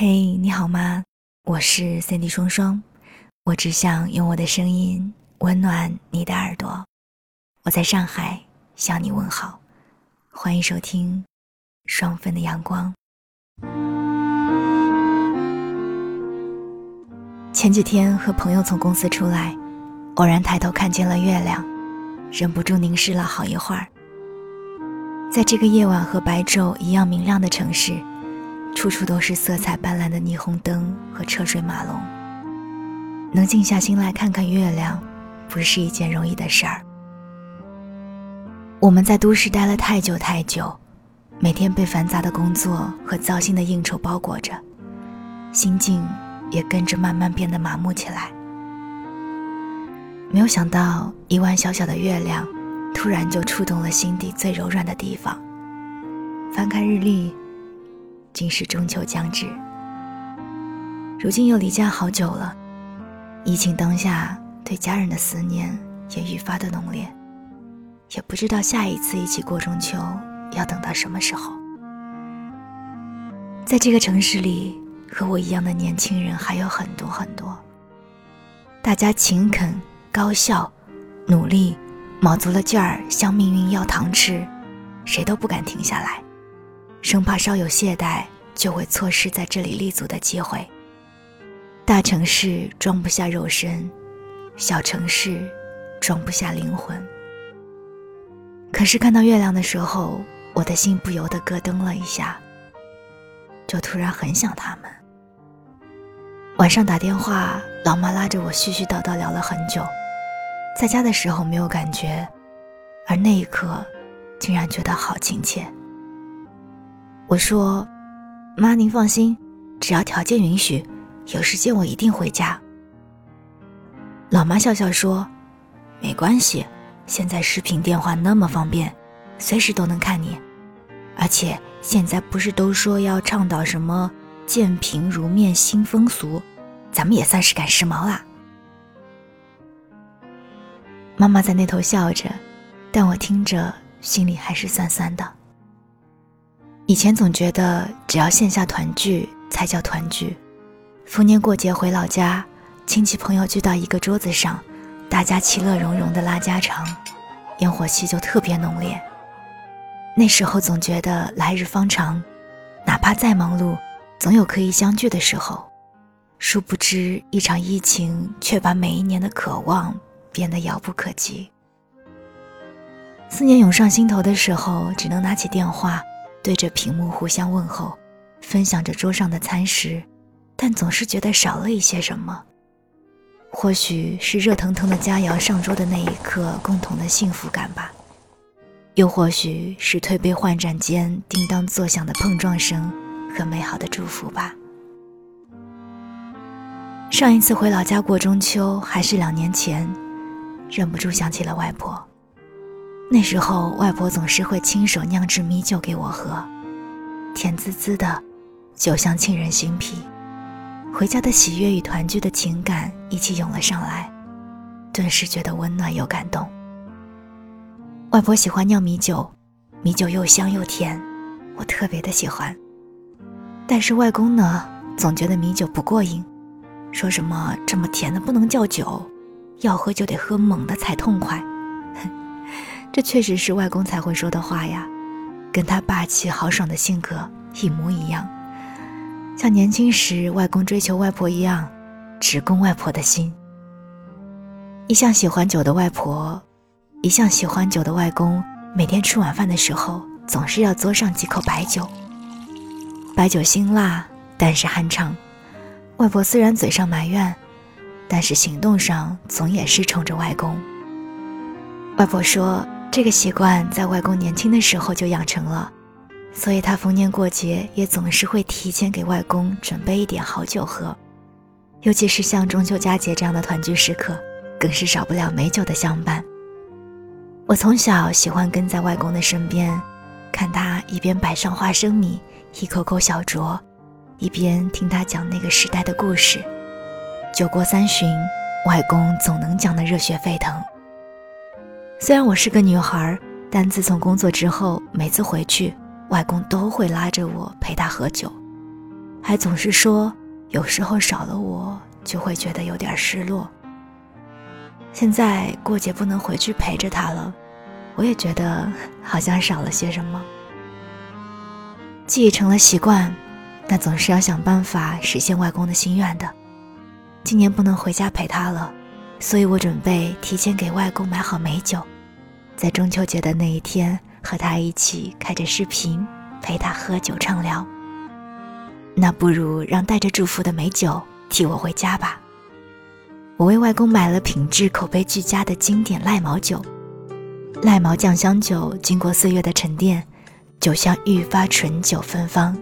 嘿，你好吗？我是 Cindy 双双，我只想用我的声音温暖你的耳朵。我在上海向你问好，欢迎收听双份的阳光。前几天和朋友从公司出来，偶然抬头看见了月亮，忍不住凝视了好一会儿。在这个夜晚和白昼一样明亮的城市。处处都是色彩斑斓的霓虹灯和车水马龙。能静下心来看看月亮，不是一件容易的事儿。我们在都市待了太久太久，每天被繁杂的工作和糟心的应酬包裹着，心境也跟着慢慢变得麻木起来。没有想到，一弯小小的月亮，突然就触动了心底最柔软的地方。翻开日历。竟是中秋将至，如今又离家好久了，疫情当下，对家人的思念也愈发的浓烈，也不知道下一次一起过中秋要等到什么时候。在这个城市里，和我一样的年轻人还有很多很多，大家勤恳、高效、努力，卯足了劲儿向命运要糖吃，谁都不敢停下来。生怕稍有懈怠，就会错失在这里立足的机会。大城市装不下肉身，小城市装不下灵魂。可是看到月亮的时候，我的心不由得咯噔了一下，就突然很想他们。晚上打电话，老妈拉着我絮絮叨叨聊了很久，在家的时候没有感觉，而那一刻，竟然觉得好亲切。我说：“妈，您放心，只要条件允许，有时间我一定回家。”老妈笑笑说：“没关系，现在视频电话那么方便，随时都能看你。而且现在不是都说要倡导什么见屏如面新风俗，咱们也算是赶时髦啦。”妈妈在那头笑着，但我听着心里还是酸酸的。以前总觉得只要线下团聚才叫团聚，逢年过节回老家，亲戚朋友聚到一个桌子上，大家其乐融融的拉家常，烟火气就特别浓烈。那时候总觉得来日方长，哪怕再忙碌，总有可以相聚的时候。殊不知一场疫情却把每一年的渴望变得遥不可及。思念涌上心头的时候，只能拿起电话。对着屏幕互相问候，分享着桌上的餐食，但总是觉得少了一些什么。或许是热腾腾的佳肴上桌的那一刻共同的幸福感吧，又或许是推杯换盏间叮当作响的碰撞声和美好的祝福吧。上一次回老家过中秋还是两年前，忍不住想起了外婆。那时候，外婆总是会亲手酿制米酒给我喝，甜滋滋的，酒香沁人心脾。回家的喜悦与团聚的情感一起涌了上来，顿时觉得温暖又感动。外婆喜欢酿米酒，米酒又香又甜，我特别的喜欢。但是外公呢，总觉得米酒不过瘾，说什么这么甜的不能叫酒，要喝就得喝猛的才痛快。这确实是外公才会说的话呀，跟他霸气豪爽的性格一模一样，像年轻时外公追求外婆一样，直攻外婆的心。一向喜欢酒的外婆，一向喜欢酒的外公，每天吃晚饭的时候，总是要嘬上几口白酒。白酒辛辣，但是酣畅。外婆虽然嘴上埋怨，但是行动上总也是宠着外公。外婆说。这个习惯在外公年轻的时候就养成了，所以他逢年过节也总是会提前给外公准备一点好酒喝，尤其是像中秋佳节这样的团聚时刻，更是少不了美酒的相伴。我从小喜欢跟在外公的身边，看他一边摆上花生米，一口口小酌，一边听他讲那个时代的故事。酒过三巡，外公总能讲得热血沸腾。虽然我是个女孩，但自从工作之后，每次回去，外公都会拉着我陪他喝酒，还总是说有时候少了我就会觉得有点失落。现在过节不能回去陪着他了，我也觉得好像少了些什么。既已成了习惯，那总是要想办法实现外公的心愿的。今年不能回家陪他了，所以我准备提前给外公买好美酒，在中秋节的那一天和他一起开着视频陪他喝酒畅聊。那不如让带着祝福的美酒替我回家吧。我为外公买了品质口碑俱佳的经典赖茅酒，赖茅酱香酒经过岁月的沉淀，酒香愈发醇酒芬芳，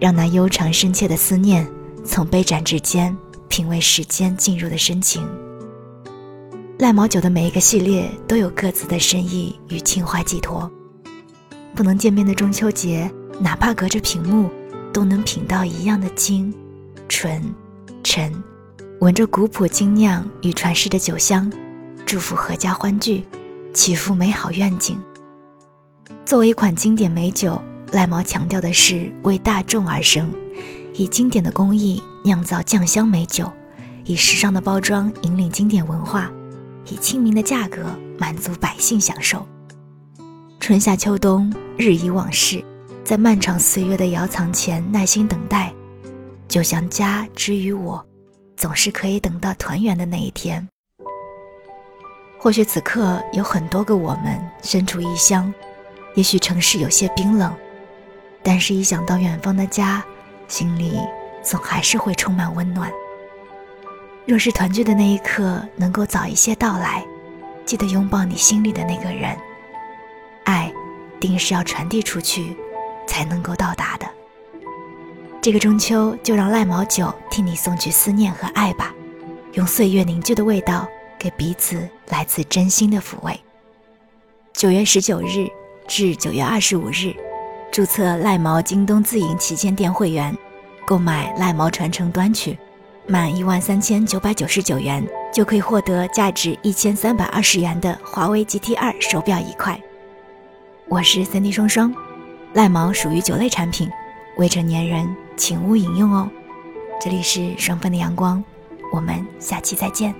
让那悠长深切的思念从杯盏之间品味时间进入的深情。赖毛酒的每一个系列都有各自的深意与情怀寄托，不能见面的中秋节，哪怕隔着屏幕，都能品到一样的精、纯、沉。闻着古朴精酿与传世的酒香，祝福阖家欢聚，祈福美好愿景。作为一款经典美酒，赖毛强调的是为大众而生，以经典的工艺酿造酱香美酒，以时尚的包装引领经典文化，以亲民的价格满足百姓享受。春夏秋冬，日以往事，在漫长岁月的窑藏前耐心等待，就像家之于我。总是可以等到团圆的那一天。或许此刻有很多个我们身处异乡，也许城市有些冰冷，但是，一想到远方的家，心里总还是会充满温暖。若是团聚的那一刻能够早一些到来，记得拥抱你心里的那个人。爱，定是要传递出去，才能够到达的。这个中秋，就让赖毛酒替你送去思念和爱吧，用岁月凝聚的味道，给彼此来自真心的抚慰。九月十九日至九月二十五日，注册赖毛京东自营旗舰店会员，购买赖毛传承端曲，满一万三千九百九十九元，就可以获得价值一千三百二十元的华为 GT 二手表一块。我是三 D 双双，赖茅属于酒类产品。未成年人请勿饮用哦。这里是双份的阳光，我们下期再见。